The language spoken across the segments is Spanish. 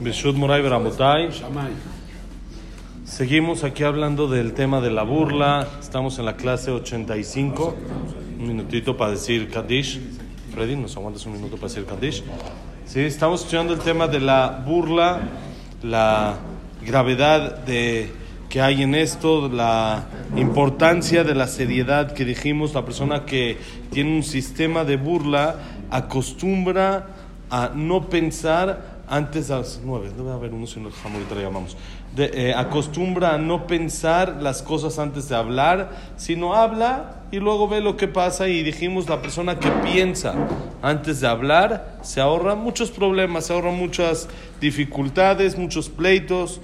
Beshut Moray Beramotai. Seguimos aquí hablando del tema de la burla. Estamos en la clase 85. Un minutito para decir Kaddish. Freddy, ¿nos aguantas un minuto para decir Kaddish? Sí, estamos estudiando el tema de la burla, la gravedad de que hay en esto, la importancia de la seriedad que dijimos, la persona que tiene un sistema de burla acostumbra a no pensar antes de las nueve, debe haber uno si no ahorita llamamos, de, eh, acostumbra a no pensar las cosas antes de hablar, sino habla y luego ve lo que pasa y dijimos la persona que piensa antes de hablar se ahorra muchos problemas, se ahorra muchas dificultades, muchos pleitos.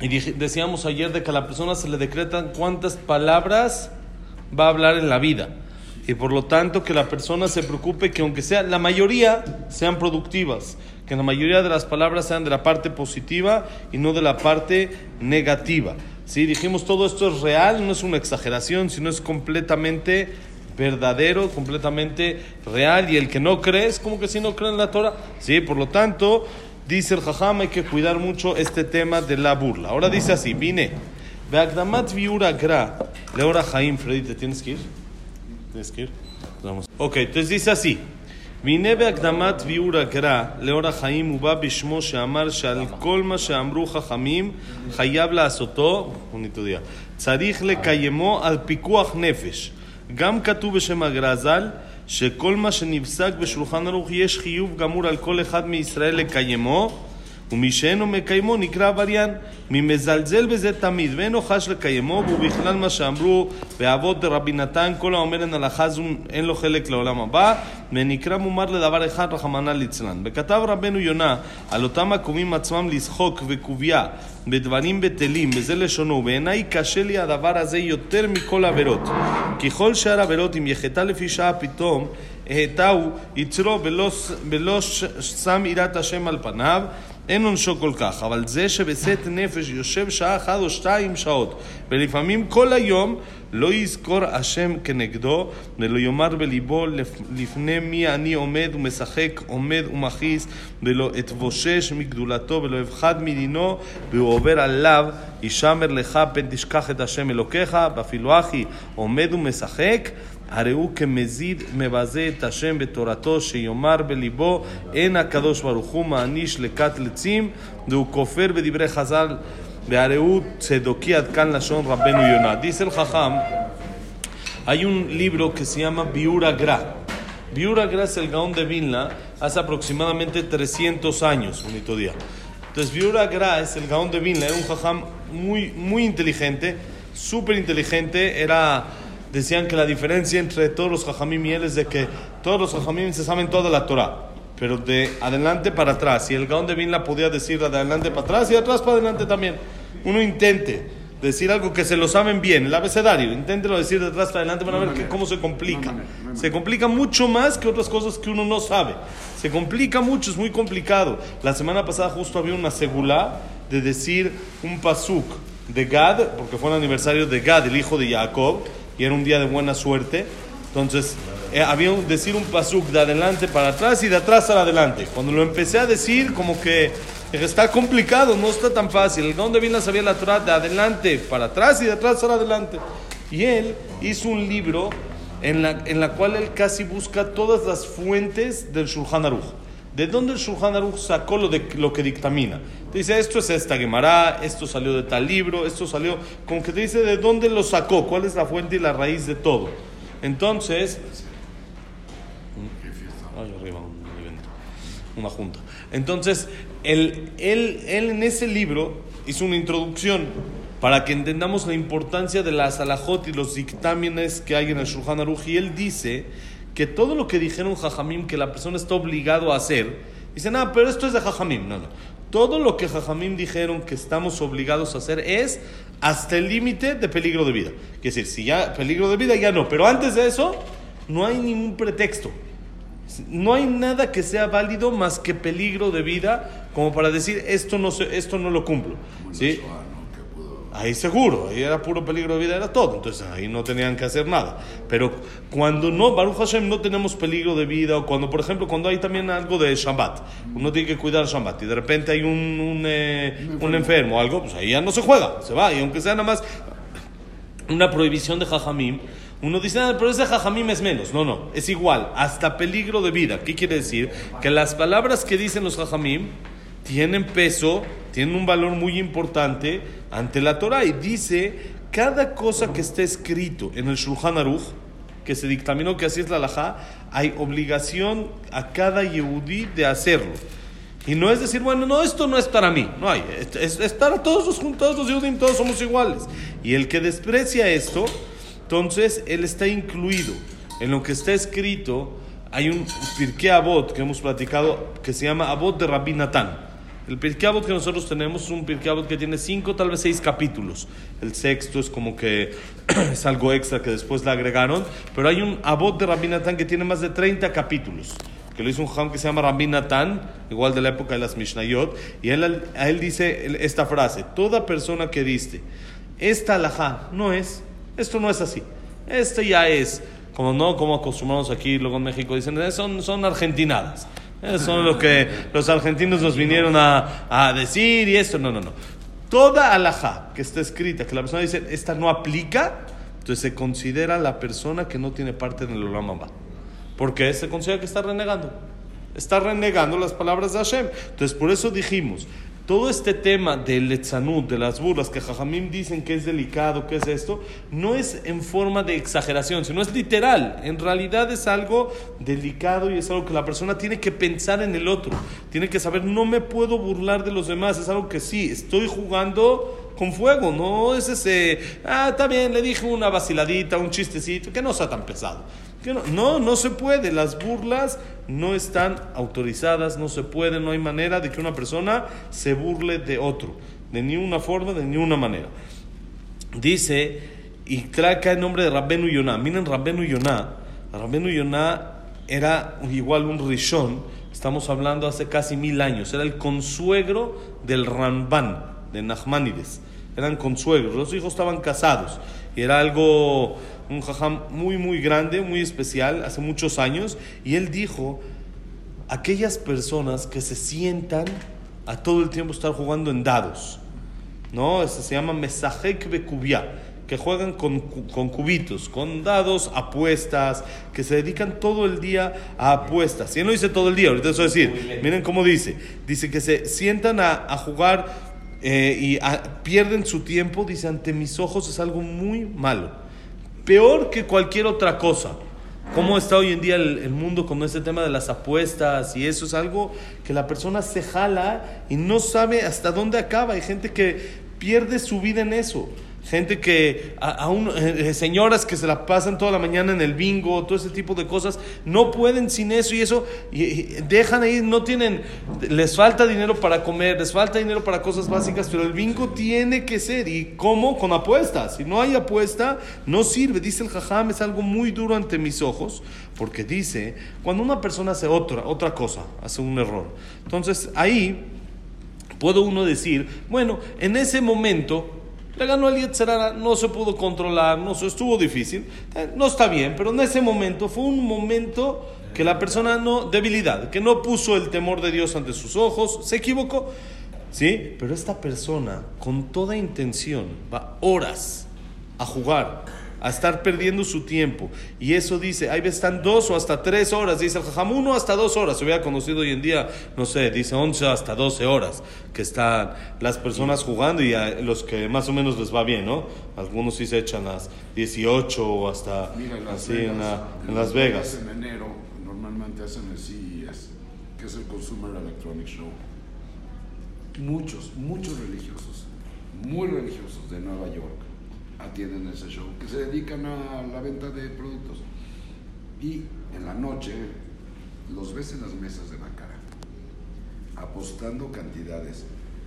Y decíamos ayer de que a la persona se le decretan cuántas palabras va a hablar en la vida. Y por lo tanto que la persona se preocupe que aunque sea la mayoría sean productivas, que la mayoría de las palabras sean de la parte positiva y no de la parte negativa. ¿Sí? Dijimos todo esto es real, no es una exageración, sino es completamente verdadero, completamente real. Y el que no cree es como que si no cree en la Torah. ¿Sí? Por lo tanto, dice el Jajam, hay que cuidar mucho este tema de la burla. Ahora dice así, vine. Beagdamat viura gra. Leora Jaim, Freddy, ¿te tienes que ir? ¿Tienes que ir? Vamos. Ok, entonces dice así. והנה בהקדמת ביאור הגר"א לאור החיים הוא בא בשמו שאמר שעל כל מה שאמרו חכמים חייב לעשותו, צריך לקיימו על פיקוח נפש. גם כתוב בשם הגר"א ז"ל שכל מה שנפסק בשולחן ערוך יש חיוב גמור על כל אחד מישראל לקיימו ומי שאינו מקיימו נקרא עבריין. מי מזלזל בזה תמיד ואינו חש לקיימו, והוא בכלל מה שאמרו באבות רבי נתן, כל האומר אין הלכה זו אין לו חלק לעולם הבא, ונקרא מומר לדבר אחד רחמנא ליצלן. וכתב רבנו יונה על אותם הקומים עצמם לשחוק וקובייה בדברים בטלים, בזה לשונו, בעיניי קשה לי הדבר הזה יותר מכל עבירות. ככל שאר עבירות, אם יחטא לפי שעה פתאום, העטהו יצרו ולא שם יראת השם על פניו, אין עונשו כל כך, אבל זה שבשאת נפש יושב שעה אחת או שתיים שעות, ולפעמים כל היום לא יזכור השם כנגדו, ולא יאמר בליבו לפני מי אני עומד ומשחק, עומד ומכעיס, ולא אתבושש מגדולתו, ולא אבחד מדינו, והוא עובר עליו, ישמר לך פן תשכח את השם אלוקיך, ואפילו אחי עומד ומשחק, הרי הוא כמזיד מבזה את השם בתורתו, שיאמר בליבו, אין הקדוש ברוך הוא מעניש לכת לצים, והוא כופר בדברי חז"ל, והרי הוא צדוקי עד כאן לשון רבנו יונה. Dice el Jajam, hay un libro que se llama Biura Gra. Biura Gra es el Gaón de Vilna hace aproximadamente 300 años, bonito día. Entonces, Biura Gra es el Gaón de Vilna, era un Jajam muy, muy inteligente, súper inteligente, era decían que la diferencia entre todos los jajamim y él es de que todos los jajamim se saben toda la Torah, pero de adelante para atrás. Y el Gaón de Vinla podía decir de adelante para atrás y de atrás para adelante también. Uno intente decir algo que se lo saben bien, el abecedario, inténtelo decir de atrás para adelante, van a ver cómo se complica. Se complica mucho más que otras cosas que uno no sabe. Se complica mucho, es muy complicado. La semana pasada justo había una segula de decir un pasuk de Gad, porque fue el aniversario de Gad, el hijo de Jacob y era un día de buena suerte. Entonces, eh, había un, decir un pasuk de adelante para atrás y de atrás para adelante. Cuando lo empecé a decir, como que está complicado, no está tan fácil. El de Vilna sabía la Torah de adelante para atrás y de atrás para adelante. Y él hizo un libro en la, en la cual él casi busca todas las fuentes del Shulchan Aruch. ¿De dónde el Shulchan Aruch sacó lo, de, lo que dictamina? Te dice, esto es esta Gemara, esto salió de tal libro, esto salió... Como que te dice de dónde lo sacó, cuál es la fuente y la raíz de todo. Entonces... Ay, arriba, un evento, una junta. Entonces, él, él, él en ese libro hizo una introducción para que entendamos la importancia de las alajot y los dictámenes que hay en el Shulchan Aruch. Y él dice que todo lo que dijeron Jajamim que la persona está obligado a hacer, dice, no, pero esto es de Jajamim. No, no. Todo lo que Jajamim dijeron que estamos obligados a hacer es hasta el límite de peligro de vida. Es decir, si ya peligro de vida ya no, pero antes de eso no hay ningún pretexto. No hay nada que sea válido más que peligro de vida como para decir esto no, esto no lo cumplo. ¿sí? Ahí seguro, ahí era puro peligro de vida, era todo, entonces ahí no tenían que hacer nada. Pero cuando no, Baruch Hashem, no tenemos peligro de vida, o cuando, por ejemplo, cuando hay también algo de Shabbat, uno tiene que cuidar Shabbat, y de repente hay un, un, eh, un enfermo o algo, pues ahí ya no se juega, se va, y aunque sea nada más una prohibición de Jajamim, uno dice, ah, pero ese Jajamim es menos. No, no, es igual, hasta peligro de vida. ¿Qué quiere decir? Que las palabras que dicen los Jajamim tienen peso, tienen un valor muy importante ante la Torah. Y dice, cada cosa que esté escrito en el Shulchan Aruch, que se dictaminó que así es la halajá, hay obligación a cada Yehudí de hacerlo. Y no es decir, bueno, no, esto no es para mí. No hay. Es, para todos los juntos, los Yehudim, todos somos iguales. Y el que desprecia esto, entonces él está incluido en lo que está escrito. Hay un Pirkei Avot que hemos platicado que se llama Avot de Rabbi Natán. El Pirkei Avot que nosotros tenemos es un Pirkei Avot que tiene cinco, tal vez seis capítulos. El sexto es como que es algo extra que después le agregaron. Pero hay un Avot de Rabbi Natán que tiene más de 30 capítulos que lo hizo un jam que se llama Rabbi Natán, igual de la época de las Mishnayot, y él, a él dice esta frase, toda persona que diste, esta alajá no es, esto no es así, esto ya es, como no, como acostumbramos aquí, luego en México dicen, son, son argentinadas, son lo que los argentinos nos vinieron a, a decir y esto, no, no, no. Toda alajá que está escrita, que la persona dice, esta no aplica, entonces se considera la persona que no tiene parte en el Olam porque se considera que está renegando. Está renegando las palabras de Hashem. Entonces, por eso dijimos, todo este tema del letzanut, de las burlas, que Jajamim dicen que es delicado, que es esto, no es en forma de exageración, sino es literal. En realidad es algo delicado y es algo que la persona tiene que pensar en el otro. Tiene que saber, no me puedo burlar de los demás. Es algo que sí, estoy jugando con fuego, no es ese, ah, está bien, le dije una vaciladita, un chistecito, que no sea tan pesado. No, no, se puede. Las burlas no están autorizadas, no se puede, no hay manera de que una persona se burle de otro, de ninguna forma, de ninguna manera. Dice, y trae acá el nombre de Rabbenu Yonah. Miren, Rabbenu Yonah, Rabbenu Yonah era igual un rishon, estamos hablando hace casi mil años, era el consuegro del Ramban, de Nachmanides. Eran consuegros, los hijos estaban casados y era algo un jajam muy, muy grande, muy especial, hace muchos años, y él dijo, aquellas personas que se sientan a todo el tiempo estar jugando en dados, ¿no? Este se llama Mesajek Bekubia, que juegan con, con, cubitos, con dados, apuestas, que se dedican todo el día a apuestas. Y él no dice todo el día, ahorita eso decir, miren cómo dice, dice que se sientan a, a jugar eh, y pierden su tiempo, dice, ante mis ojos es algo muy malo peor que cualquier otra cosa. ¿Cómo está hoy en día el, mundo con este tema de las apuestas? Y eso es algo que la persona se jala y no sabe hasta dónde acaba. Hay gente que pierde su vida en eso. Gente que, aún eh, señoras que se la pasan toda la mañana en el bingo, todo ese tipo de cosas, no pueden sin eso y eso, y, dejan ahí, no tienen, les falta dinero para comer, les falta dinero para cosas básicas, pero el bingo tiene que ser. ¿Y cómo? Con apuestas. Si no hay apuesta, no sirve. Dice el jajam, es algo muy duro ante mis ojos, porque dice, cuando una persona hace otra, otra cosa, hace un error, entonces ahí puedo uno decir, bueno, en ese momento, le ganó el Yetzerara, no se pudo controlar, no se, estuvo difícil, eh, no está bien, pero en ese momento fue un momento que la persona no, debilidad, que no puso el temor de Dios ante sus ojos, se equivocó, ¿sí? Pero esta persona, con toda intención, va horas a jugar a estar perdiendo su tiempo. Y eso dice, ahí están dos o hasta tres horas, dice el jajam, uno hasta dos horas. Se hubiera conocido hoy en día, no sé, dice once hasta doce horas que están las personas jugando y a los que más o menos les va bien, ¿no? Algunos sí se echan las 18 o hasta así en, Las Vegas. En enero normalmente hacen el CES, que es el Consumer Electronic Show. Muchos, muchos religiosos, muy religiosos de Nueva York atienden ese show, que se dedican a la venta de productos. Y en la noche los ves en las mesas de cara apostando cantidades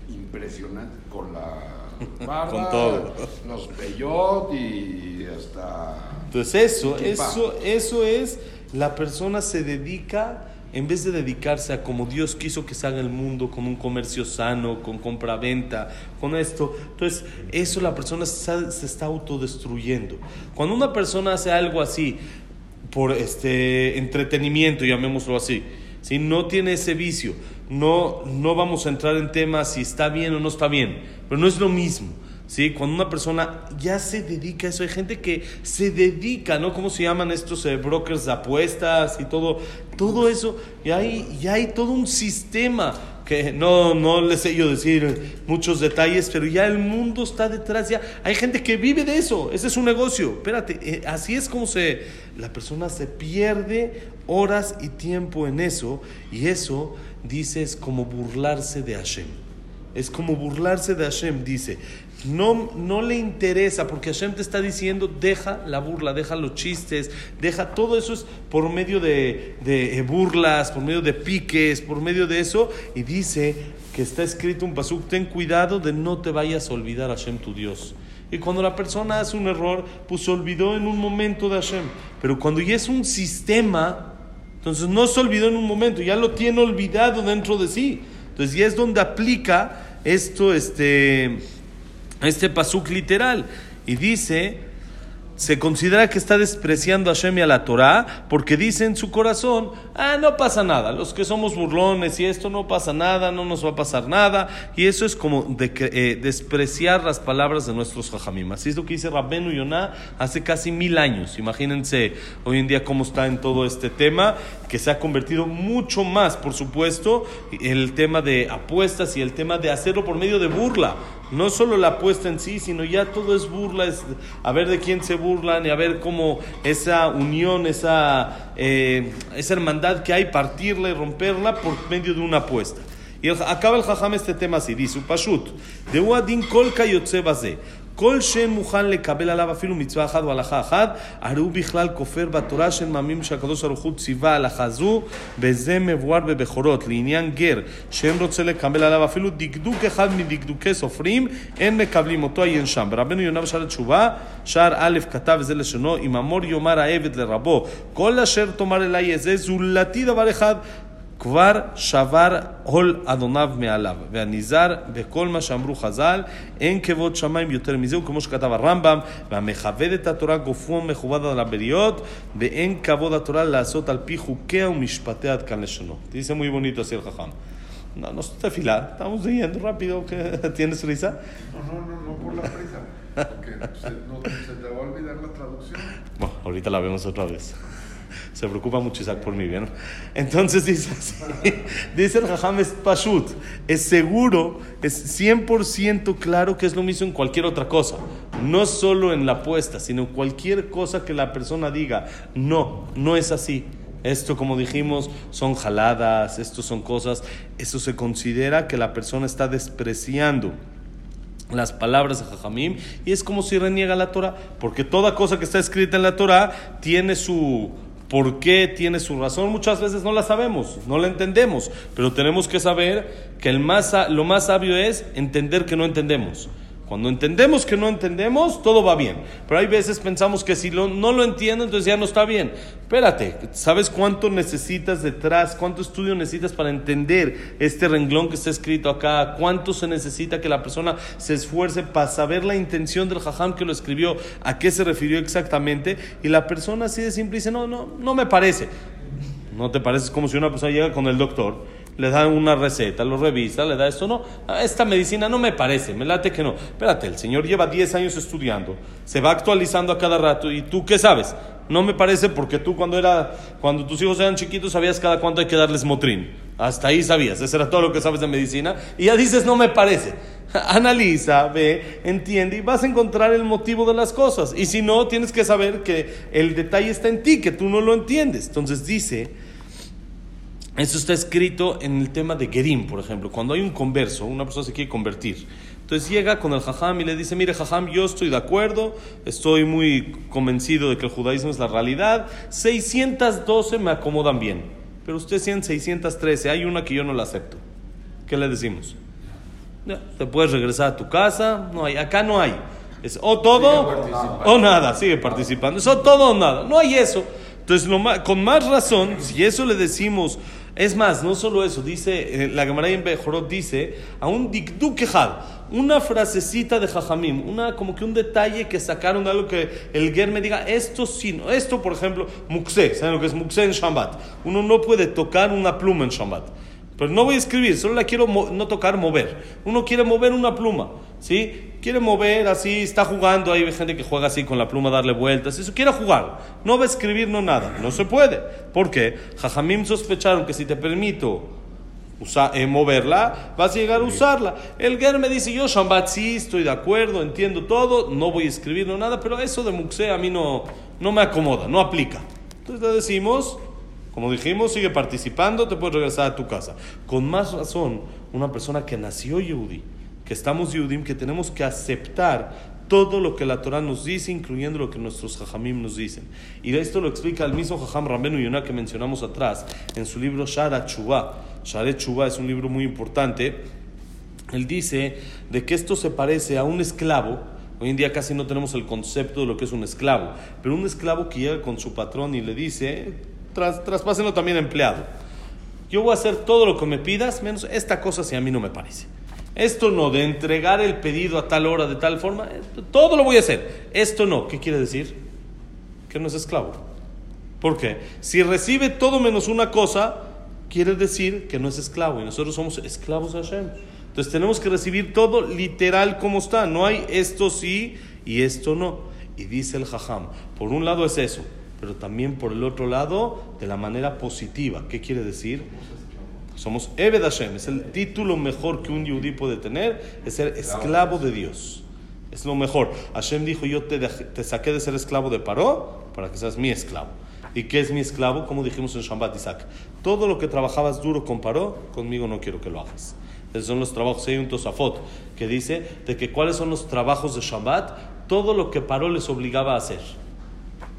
impresionantes con la barba, con todo. los peyot y hasta... Entonces eso, eso, eso es, la persona se dedica en vez de dedicarse a como Dios quiso que se haga el mundo, con un comercio sano, con compra-venta, con esto, entonces eso la persona se, se está autodestruyendo. Cuando una persona hace algo así, por este entretenimiento, llamémoslo así, si no tiene ese vicio, no, no vamos a entrar en temas si está bien o no está bien, pero no es lo mismo. ¿Sí? Cuando una persona ya se dedica a eso, hay gente que se dedica, ¿no? ¿Cómo se llaman estos eh, brokers de apuestas y todo? Todo eso, y hay, ya hay todo un sistema que no, no les sé yo decir muchos detalles, pero ya el mundo está detrás, ya hay gente que vive de eso, ese es un negocio, espérate, eh, así es como se, la persona se pierde horas y tiempo en eso, y eso, dice, es como burlarse de Hashem. Es como burlarse de Hashem, dice. No, no le interesa porque Hashem te está diciendo, deja la burla, deja los chistes, deja todo eso es por medio de, de burlas, por medio de piques, por medio de eso. Y dice que está escrito un pasuk, ten cuidado de no te vayas a olvidar Hashem tu Dios. Y cuando la persona hace un error, pues se olvidó en un momento de Hashem. Pero cuando ya es un sistema, entonces no se olvidó en un momento, ya lo tiene olvidado dentro de sí. Entonces ya es donde aplica esto, este, este pasuk literal. Y dice, se considera que está despreciando a Hashem y a la Torah porque dice en su corazón, ah, no pasa nada, los que somos burlones y esto no pasa nada, no nos va a pasar nada. Y eso es como de, eh, despreciar las palabras de nuestros jajamim. Así es lo que dice Rabbenu Yonah hace casi mil años. Imagínense hoy en día cómo está en todo este tema, que se ha convertido mucho más, por supuesto, el tema de apuestas y el tema de hacerlo por medio de burla. No solo la apuesta en sí, sino ya todo es burla, es a ver de quién se burlan y a ver cómo esa unión, esa, eh, esa hermandad que hay, partirla y romperla por medio de una apuesta. Y acaba el jajam este tema así, dice, Pashut, de Uadin kolka yotzebase. כל שם מוכן לקבל עליו אפילו מצווה אחת או הלכה אחת, הרי הוא בכלל כופר בתורה של מאמינים שהקדוש ברוך הוא ציווה הלכה זו, וזה מבואר בבכורות. לעניין גר, שם רוצה לקבל עליו אפילו דקדוק אחד מדקדוקי סופרים, אין מקבלים אותו, עיין שם. ברבנו יונה בשער התשובה, שער א' כתב וזה לשונו, אם אמור יאמר העבד לרבו, כל אשר תאמר אלי יזה, זולתי דבר אחד, כבר שבר עול אדוניו מעליו, והניזר בכל מה שאמרו חז"ל, אין כבוד שמיים יותר מזה, וכמו שכתב הרמב"ם, והמכבד את התורה גופו מכובד על הבריות, ואין כבוד התורה לעשות על פי חוקיה ומשפטיה עד כאן לשונו. Dice muy bonito así el jajam. No, no es tefilá, estamos leyendo rápido, ¿tienes risa? No, no, no, no por la prisa, porque se, no, se te va a olvidar la traducción. Bueno, ahorita la vemos otra vez. Se preocupa mucho Isaac por mi bien. Entonces dice así, dice el Jajam es Pashut, es seguro, es 100% claro que es lo mismo en cualquier otra cosa. No solo en la apuesta, sino cualquier cosa que la persona diga, no, no es así. Esto, como dijimos, son jaladas, esto son cosas, eso se considera que la persona está despreciando las palabras de Jajamim y es como si reniega la Torah, porque toda cosa que está escrita en la Torah tiene su por qué, tiene su razón, muchas veces no la sabemos, no la entendemos, pero tenemos que saber que el más, lo más sabio es entender que no entendemos. Cuando entendemos que no entendemos, todo va bien. Pero hay veces pensamos que si lo, no lo entiendo, entonces ya no está bien. Espérate, ¿sabes cuánto necesitas detrás? ¿Cuánto estudio necesitas para entender este renglón que está escrito acá? ¿Cuánto se necesita que la persona se esfuerce para saber la intención del jajam que lo escribió? ¿A qué se refirió exactamente? Y la persona así de simple dice, no, no, no me parece. No te parece como si una persona llega con el doctor le da una receta, lo revisa, le da esto, no, esta medicina no me parece, me late que no. Espérate, el señor lleva 10 años estudiando, se va actualizando a cada rato y tú qué sabes? No me parece porque tú cuando era cuando tus hijos eran chiquitos sabías cada cuánto hay que darles motrín. Hasta ahí sabías, eso era todo lo que sabes de medicina y ya dices no me parece. Analiza, ve, entiende y vas a encontrar el motivo de las cosas. Y si no, tienes que saber que el detalle está en ti, que tú no lo entiendes. Entonces dice, eso está escrito en el tema de Gerim, por ejemplo. Cuando hay un converso, una persona se quiere convertir. Entonces llega con el jajam y le dice, mire jajam, yo estoy de acuerdo, estoy muy convencido de que el judaísmo es la realidad, 612 me acomodan bien, pero usted tiene 613, hay una que yo no la acepto. ¿Qué le decimos? Te puedes regresar a tu casa, no hay, acá no hay. Es o todo o nada, sigue participando. Es o todo o nada, no hay eso. Entonces, con más razón, si eso le decimos, es más, no solo eso, dice, eh, la Gemara en Bejorot dice, a un dikdukehad, una frasecita de Jajamim, una, como que un detalle que sacaron de algo que el Ger me diga, esto sí, esto por ejemplo, muxé, ¿saben lo que es muxé en Shabbat? Uno no puede tocar una pluma en Shabbat. Pero no voy a escribir, solo la quiero no tocar, mover. Uno quiere mover una pluma, ¿sí? Quiere mover así, está jugando, hay gente que juega así con la pluma, darle vueltas, eso quiere jugar. No va a escribir, no nada, no se puede. ¿Por qué? Jajamim sospecharon que si te permito eh, moverla, vas a llegar a usarla. El Ger me dice, yo Shambat sí, estoy de acuerdo, entiendo todo, no voy a escribir, no nada, pero eso de Muxé a mí no, no me acomoda, no aplica. Entonces le decimos, como dijimos, sigue participando, te puedes regresar a tu casa. Con más razón, una persona que nació Yehudi, que estamos Yehudim, que tenemos que aceptar todo lo que la Torah nos dice, incluyendo lo que nuestros Jajamim nos dicen. Y esto lo explica el mismo Jajam Rambenu Yonah que mencionamos atrás, en su libro Shara Chubá. Shara Chubá es un libro muy importante. Él dice de que esto se parece a un esclavo, Hoy en día casi no tenemos el concepto de lo que es un esclavo, pero un esclavo que llega con su patrón y le dice, traspásenlo también a empleado. Yo voy a hacer todo lo que me pidas, menos esta cosa si a mí no me parece. Esto no, de entregar el pedido a tal hora, de tal forma, eh, todo lo voy a hacer. Esto no, ¿qué quiere decir? Que no es esclavo. ¿Por qué? Si recibe todo menos una cosa, quiere decir que no es esclavo y nosotros somos esclavos de Hashem. Entonces tenemos que recibir todo literal como está. No hay esto sí y esto no. Y dice el Jajam, por un lado es eso, pero también por el otro lado de la manera positiva. ¿Qué quiere decir? Somos Ebed Hashem, es el título mejor que un yudí puede tener, es ser esclavo de Dios. Es lo mejor. Hashem dijo, yo te, te saqué de ser esclavo de Paró para que seas mi esclavo. ¿Y qué es mi esclavo? Como dijimos en Shambat Isaac. Todo lo que trabajabas duro con Paró, conmigo no quiero que lo hagas. Esos son los trabajos. Hay un Tosafot que dice de que cuáles son los trabajos de Shabbat, todo lo que Paró les obligaba a hacer.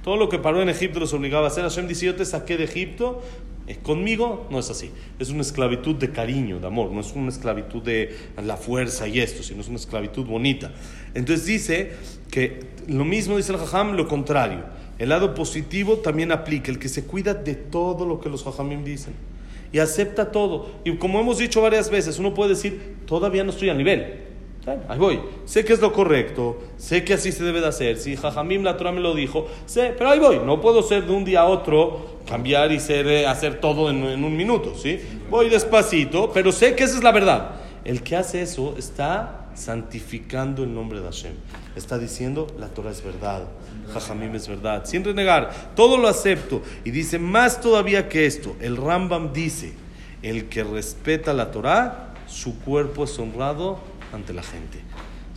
Todo lo que paró en Egipto los obligaba a hacer. Hashem dice, yo te saqué de Egipto. Eh, conmigo no es así. Es una esclavitud de cariño, de amor. No es una esclavitud de la fuerza y esto, sino es una esclavitud bonita. Entonces dice que lo mismo dice el Jajam, lo contrario. El lado positivo también aplica. El que se cuida de todo lo que los Jajamim dicen. Y acepta todo. Y como hemos dicho varias veces, uno puede decir, todavía no estoy a nivel. Ahí voy. Sé que es lo correcto, sé que así se debe de hacer. Si Jajamim la Torah me lo dijo, sé, pero ahí voy. No puedo ser de un día a otro, cambiar y ser, eh, hacer todo en, un minuto, ¿sí? Voy despacito, pero sé que esa es la verdad. El que hace eso está santificando el nombre de Hashem. Está diciendo, la Torah es verdad, Jajamim es verdad, sin renegar, todo lo acepto. Y dice, más todavía que esto, el Rambam dice, el que respeta la Torah, su cuerpo es honrado ante la gente.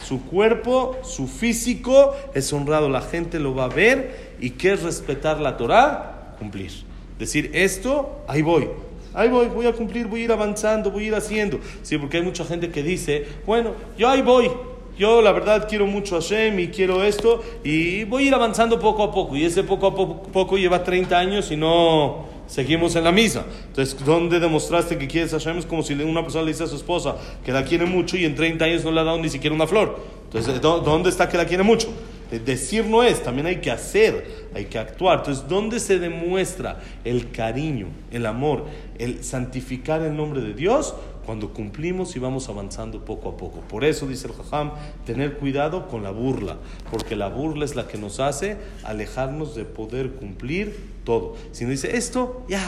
Su cuerpo, su físico es honrado, la gente lo va a ver y qué es respetar la Torah, cumplir. Decir esto, ahí voy, ahí voy, voy a cumplir, voy a ir avanzando, voy a ir haciendo. Sí, porque hay mucha gente que dice, bueno, yo ahí voy, yo la verdad quiero mucho a Hashem y quiero esto y voy a ir avanzando poco a poco. Y ese poco a poco, poco lleva 30 años y no, seguimos en la misa. Entonces, ¿dónde demostraste que quieres a Hashem? Como si una persona le dice a su esposa que la quiere mucho y en 30 años no le ha dado ni siquiera una flor. Entonces, ¿dónde está que la quiere mucho? Decir no es, también hay que hacer, hay que actuar. Entonces, ¿dónde se demuestra el cariño, el amor, el santificar el nombre de Dios? Cuando cumplimos y vamos avanzando poco a poco. Por eso dice el Jajam, tener cuidado con la burla, porque la burla es la que nos hace alejarnos de poder cumplir todo. Si nos dice esto, ya,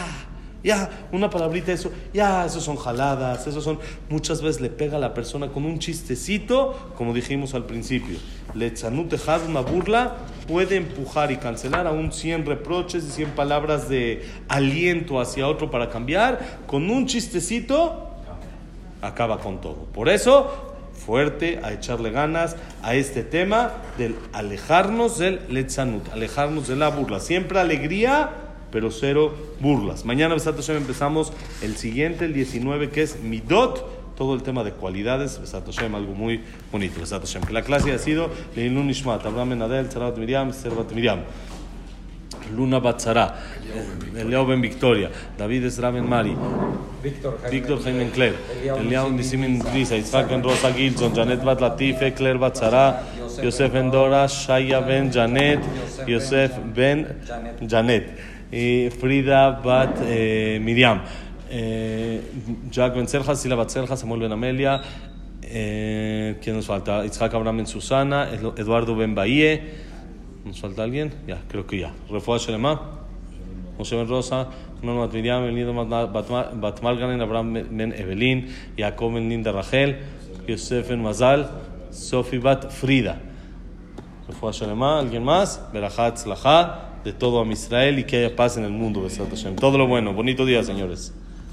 ya, una palabrita, eso, ya, eso son jaladas, eso son, muchas veces le pega a la persona con un chistecito, como dijimos al principio. Le tejad, una burla, puede empujar y cancelar aún 100 reproches y 100 palabras de aliento hacia otro para cambiar. Con un chistecito, acaba con todo. Por eso, fuerte, a echarle ganas a este tema del alejarnos del letzanut, alejarnos de la burla. Siempre alegría, pero cero burlas. Mañana, Besat Hashem, empezamos el siguiente, el 19, que es Midot, todo el tema de cualidades, Besat Hashem, algo muy bonito, Besat Hashem. La clase ha sido Leilun Nishmat, Abraham Menadel, Tzarabat Miriam, Servat Miriam. Luna Batzara, Leo Ben Victoria, David Esraben Mari, Víctor Jaime Cler, Eliao Nisimin Drisa, Isaac Ben Rosa Gilson, Janet Bat Latife, Claire Batzara, Yosef Ben Dora, Shaya Ben Janet, Yosef Ben Janet. y Frida Bat eh, Miriam. Eh, Jack Ben Selja, Sila Bat Selja, Samuel Ben Amelia. Eh, ¿Quién nos falta? Itzhak Abraham Ben Susana, Eduardo Ben Bahie. ¿Nos falta alguien? Ya, creo que ya. Refuah Shelema. Moshe Ben Rosa, Nun Bat Miriam, Elido Bat Malganen, Abraham Ben Evelyn, Jacob Ben Linda Rachel, Yosef Ben Mazal, Sofi Bat Frida. Refuah Shelema, ¿alguien más? Berachat Slaha, de todo a Israel y que haya paz en el mundo. Besat Hashem. Todo lo bueno. Bonito día, señores.